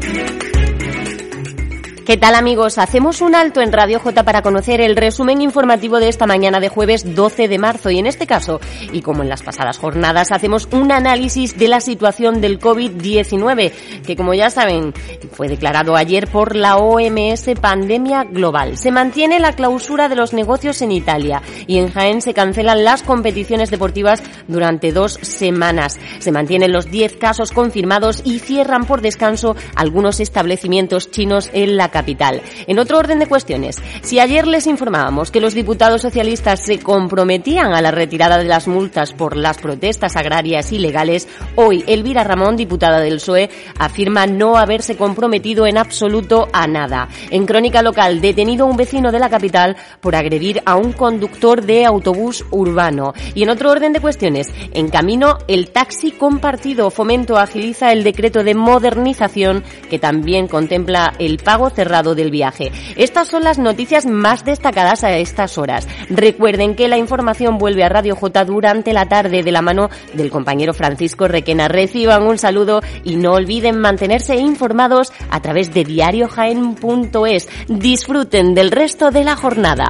Thank you. ¿Qué tal amigos? Hacemos un alto en Radio J para conocer el resumen informativo de esta mañana de jueves 12 de marzo y en este caso, y como en las pasadas jornadas, hacemos un análisis de la situación del COVID-19, que como ya saben, fue declarado ayer por la OMS pandemia global. Se mantiene la clausura de los negocios en Italia y en Jaén se cancelan las competiciones deportivas durante dos semanas. Se mantienen los 10 casos confirmados y cierran por descanso algunos establecimientos chinos en la capital. En otro orden de cuestiones, si ayer les informábamos que los diputados socialistas se comprometían a la retirada de las multas por las protestas agrarias ilegales, hoy Elvira Ramón, diputada del PSOE, afirma no haberse comprometido en absoluto a nada. En crónica local, detenido un vecino de la capital por agredir a un conductor de autobús urbano. Y en otro orden de cuestiones, en camino el taxi compartido fomento agiliza el decreto de modernización que también contempla el pago cerrado del viaje. Estas son las noticias más destacadas a estas horas. Recuerden que la información vuelve a Radio J durante la tarde de la mano del compañero Francisco Requena. Reciban un saludo y no olviden mantenerse informados a través de diariojaen.es. Disfruten del resto de la jornada.